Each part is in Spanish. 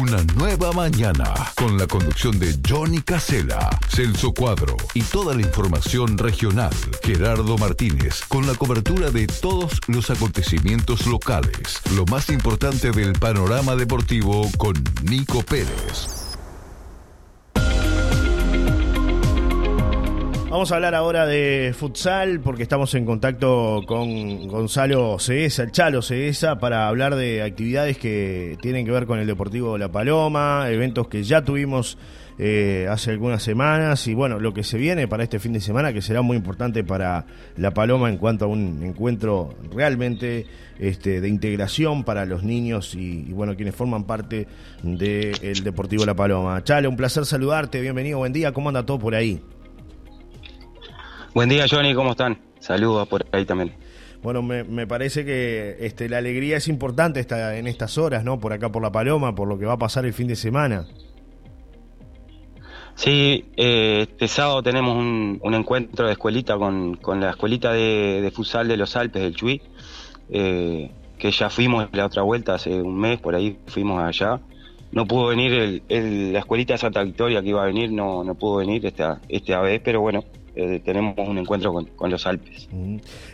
Una nueva mañana con la conducción de Johnny Casella, Celso Cuadro y toda la información regional. Gerardo Martínez con la cobertura de todos los acontecimientos locales. Lo más importante del panorama deportivo con Nico Pérez. Vamos a hablar ahora de futsal porque estamos en contacto con Gonzalo Ceesa, el Chalo Ceesa, para hablar de actividades que tienen que ver con el Deportivo La Paloma, eventos que ya tuvimos eh, hace algunas semanas y bueno, lo que se viene para este fin de semana que será muy importante para La Paloma en cuanto a un encuentro realmente este, de integración para los niños y, bueno, quienes forman parte del Deportivo La Paloma. Chalo, un placer saludarte, bienvenido, buen día, ¿cómo anda todo por ahí? Buen día, Johnny, ¿cómo están? Saludos por ahí también. Bueno, me, parece que este, la alegría es importante esta, en estas horas, ¿no? Por acá por La Paloma, por lo que va a pasar el fin de semana. Sí, eh, este sábado tenemos un, encuentro de escuelita con, la escuelita de, de, futsal de los Alpes del Chuy, eh, que ya fuimos la otra vuelta hace un mes, por ahí fuimos allá. No pudo venir la escuelita de Santa Victoria que iba a venir, no, no pudo venir esta, esta vez, pero bueno, eh, tenemos un encuentro con, los Alpes.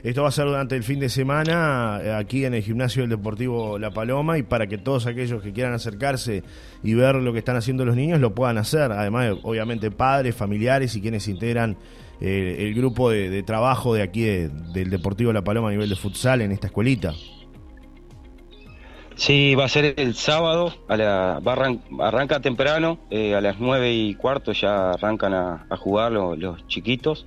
Esto va a ser durante el fin de semana eh, aquí en el gimnasio del Deportivo La Paloma y para que todos aquellos que quieran acercarse y ver lo que están haciendo los niños lo puedan hacer. Además, obviamente, padres, familiares y quienes integran eh, el grupo de, trabajo de aquí del Deportivo La Paloma a nivel de futsal en esta escuelita. Sí, va a ser el sábado, a la, arranca temprano, eh, a las nueve y cuarto ya arrancan a, jugar los, chiquitos.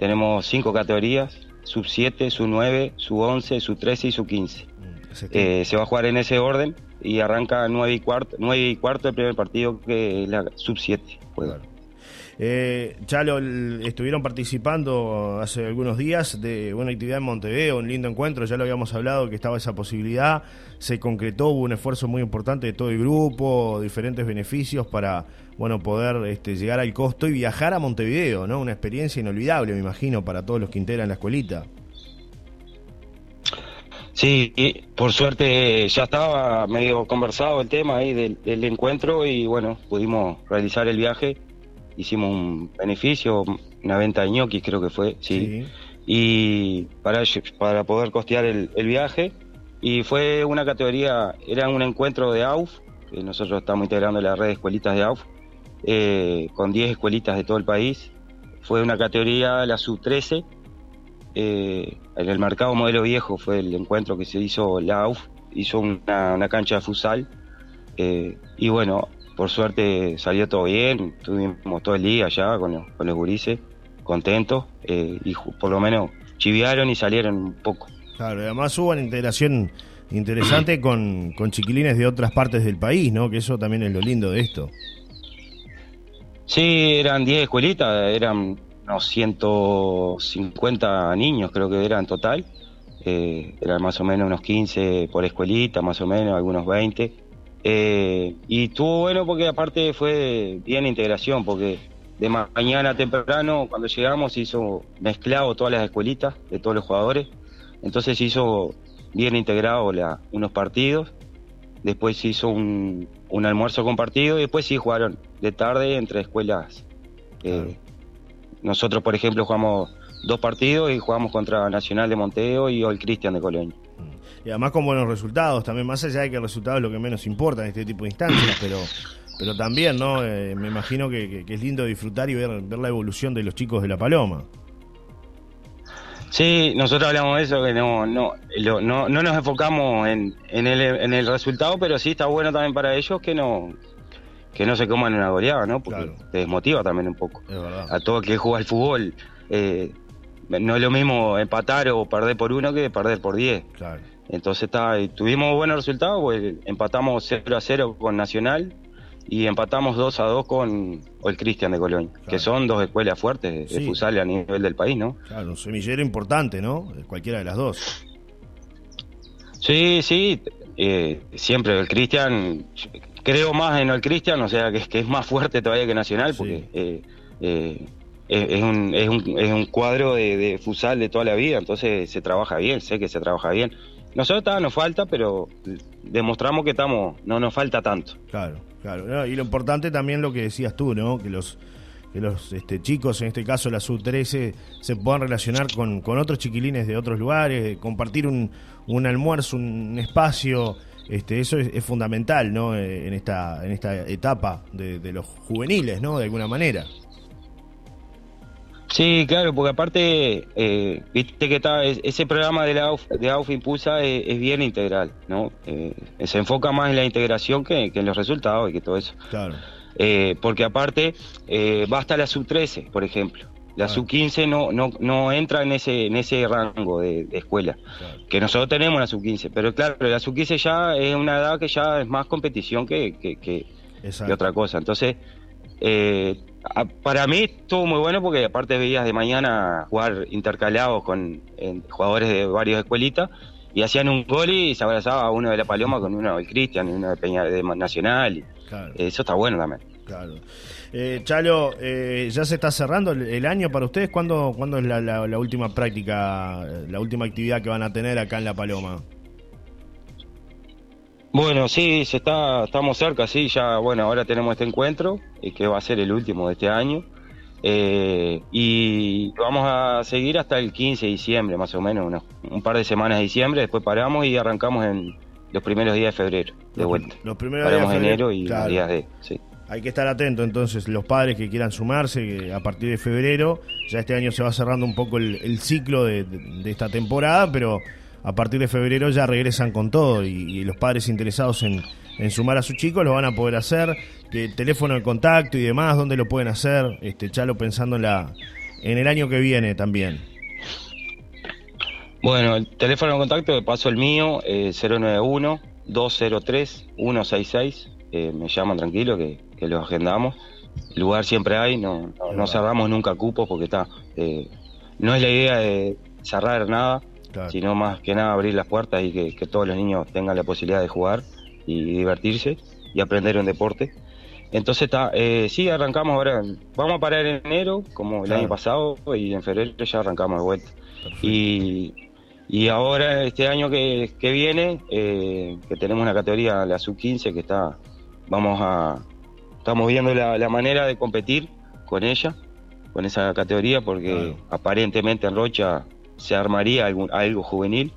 Tenemos cinco categorías, sub 7, sub 9, sub 11, sub 13 y sub 15. Mm, eh, se va a jugar en ese orden y arranca nueve y cuarto, nueve y cuarto el primer partido que es la sub 7. Eh, ya lo, estuvieron participando hace algunos días de una actividad en Montevideo, un lindo encuentro, ya lo habíamos hablado que estaba esa posibilidad, se concretó, hubo un esfuerzo muy importante de todo el grupo, diferentes beneficios para bueno poder este, llegar al costo y viajar a Montevideo, ¿no? Una experiencia inolvidable, me imagino, para todos los que integran la escuelita. Sí, por suerte ya estaba medio conversado el tema ahí del, del encuentro y bueno, pudimos realizar el viaje hicimos un beneficio, una venta de ñoquis creo que fue, sí, y para, para poder costear el, viaje. Y fue una categoría, era un encuentro de AUF, que nosotros estamos integrando la red de escuelitas de AUF, eh, con 10 escuelitas de todo el país. Fue una categoría, la sub-13, eh, en el mercado modelo viejo fue el encuentro que se hizo la AUF, hizo una, cancha de futsal. Eh, y bueno, por suerte salió todo bien, estuvimos todo el día allá con los, con los gurises, contentos, eh, y por lo menos chiviaron y salieron un poco. Claro, además hubo una integración interesante con, con chiquilines de otras partes del país, ¿no? Que eso también es lo lindo de esto. Sí, eran 10 escuelitas, eran unos 150 niños creo que eran en total. Eh, eran más o menos unos 15 por escuelita, más o menos, algunos 20. Eh, y estuvo bueno porque aparte fue bien integración, porque de mañana temprano, cuando llegamos, se hizo mezclado todas las escuelitas de todos los jugadores. Entonces se hizo bien integrado la, unos partidos. Después se hizo un, almuerzo compartido y después sí jugaron de tarde entre escuelas. Eh, nosotros, por ejemplo, jugamos dos partidos y jugamos contra Nacional de Monteo y el Cristian de Colonia y además con buenos resultados, también más allá de que el resultado es lo que menos importa en este tipo de instancias, pero pero también, ¿no? Eh, me imagino que, es lindo disfrutar y ver, ver la evolución de los chicos de La Paloma. Sí, nosotros hablamos de eso, que no no no, no nos enfocamos en, en, el, en el resultado, pero sí está bueno también para ellos que no que no se coman una goleada, ¿no? Porque te desmotiva también un poco. A todo el que juega al fútbol, eh, no es lo mismo empatar o perder por uno que perder por diez. Claro. Entonces está, tuvimos buenos resultados, pues, empatamos 0 a 0 con Nacional y empatamos 2 a 2 con el Cristian de Colonia, que son dos escuelas fuertes de futsal a nivel del país, ¿no? Claro, un semillero importante, ¿no? Cualquiera de las dos. Sí, sí, eh, siempre el Cristian, creo más en el Cristian, o sea, que, que es más fuerte todavía que Nacional, porque eh, eh, es, un, es, un, es un cuadro de, de futsal de toda la vida, entonces se trabaja bien, sé que se trabaja bien nosotros nos falta, pero demostramos que estamos, no nos falta tanto. Claro, claro. Y lo importante también lo que decías tú, ¿no? Que los que los este, chicos, en este caso la sub-13, se puedan relacionar con, con, otros chiquilines de otros lugares, compartir un, un almuerzo, un espacio, este, eso es, fundamental ¿no? Eh, en, esta, en esta etapa de, de, los juveniles, ¿no? de alguna manera. Sí, claro, porque aparte, eh, viste que está, ese programa de la AUF, de AUF Impulsa es, bien integral, ¿no? Eh, se enfoca más en la integración que, en los resultados y que todo eso. Claro. Eh, porque aparte, va hasta la sub-13, por ejemplo. La sub-15 no, no, no entra en ese, en ese rango de, escuela, que nosotros tenemos la sub-15. Pero claro, la sub-15 ya es una edad que ya es más competición que, que, que, que otra cosa. Entonces, eh, para mí estuvo muy bueno porque aparte veías de mañana jugar intercalados con jugadores de varias escuelitas y hacían un gol y se abrazaba uno de la Paloma con uno del Cristian y uno de Peña de Nacional. Eso está bueno también. Claro. Eh, Chalo, eh, ya se está cerrando el, año para ustedes. ¿Cuándo, ¿cuándo es la, la, última práctica, la última actividad que van a tener acá en La Paloma? Bueno, sí, se está, estamos cerca, sí, ya, bueno, ahora tenemos este encuentro, eh, que va a ser el último de este año, eh, y vamos a seguir hasta el 15 de diciembre, más o menos, un par de semanas de diciembre, después paramos y arrancamos en los primeros días de febrero, de vuelta. Los primeros días de enero y días de... Sí. Hay que estar atento entonces, los padres que quieran sumarse a partir de febrero, ya este año se va cerrando un poco el, ciclo de esta temporada, pero a partir de febrero ya regresan con todo y, los padres interesados en, sumar a sus chicos lo van a poder hacer. Teléfono de contacto y demás, ¿dónde lo pueden hacer? Este, Chalo, pensando en, la, en el año que viene también. Bueno, el teléfono de contacto, de paso el mío, eh, 091-203-166. Eh, me llaman tranquilo que, que los agendamos. Lugar siempre hay, no, no, cerramos nunca cupos porque está. Eh, no es la idea de cerrar nada sino más que nada abrir las puertas y que, todos los niños tengan la posibilidad de jugar y divertirse y aprender un deporte. Entonces está, eh, sí, arrancamos ahora, vamos a parar en enero, como el año pasado, y en febrero ya arrancamos de vuelta. Y, y ahora, este año que, que viene, eh, que tenemos una categoría, la sub-15, que está, vamos a, estamos viendo la, manera de competir con ella, con esa categoría, porque aparentemente en Rocha se armaría algún, algo juvenil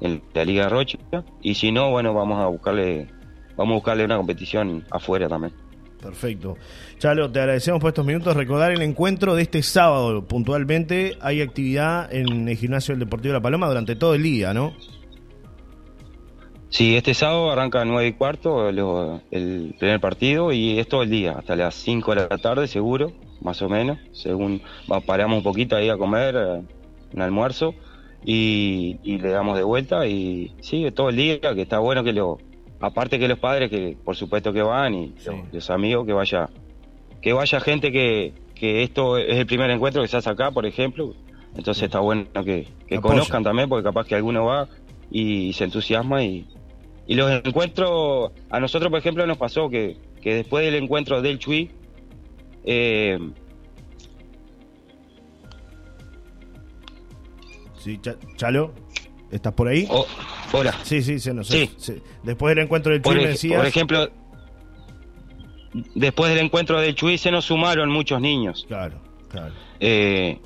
en la Liga Rocha y si no, bueno, vamos a buscarle vamos a buscarle una competición afuera también. Perfecto. Chalo, te agradecemos por estos minutos. Recordar el encuentro de este sábado puntualmente. Hay actividad en el gimnasio del Deportivo de La Paloma durante todo el día, ¿no? Sí, este sábado arranca a 9 y cuarto el primer partido y es todo el día, hasta las 5 de la tarde seguro, más o menos. Según paramos un poquito ahí a comer, un almuerzo y, le damos de vuelta y sigue todo el día, que está bueno que lo, aparte que los padres que por supuesto que van y los, amigos que vaya, que vaya gente que, que esto es el primer encuentro que se hace acá, por ejemplo, entonces está bueno que, conozcan también, porque capaz que alguno va y, se entusiasma y, y los encuentros, a nosotros por ejemplo nos pasó que, que después del encuentro del Chui, eh, Sí, Chalo, ¿estás por ahí? Oh, hola. Sí, sí, se nos sí. Después del encuentro del Chuy, por, decías... Por ejemplo, después del encuentro del Chuy se nos sumaron muchos niños. Claro, claro. Eh,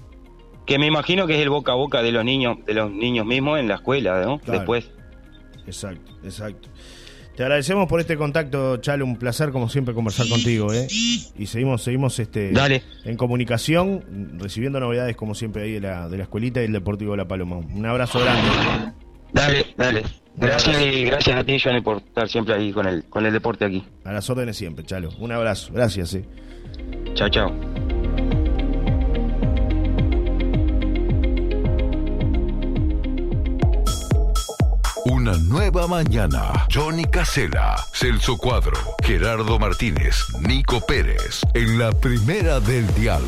que me imagino que es el boca a boca de los niños, de los niños mismos en la escuela, ¿no? Después. Exacto, exacto. Te agradecemos por este contacto, Chalo, un placer como siempre conversar contigo, ¿eh? Y seguimos, seguimos este en comunicación, recibiendo novedades como siempre ahí de la, de la escuelita y el Deportivo de La Paloma. Un abrazo grande. Dale, dale. Gracias y gracias a ti, Johnny, por estar siempre ahí con el, con el deporte aquí. A las órdenes siempre, Chalo. Un abrazo. Gracias, eh. Chao, chao. Una nueva mañana. Johnny Casela, Celso Cuadro, Gerardo Martínez, Nico Pérez. En la primera del dial.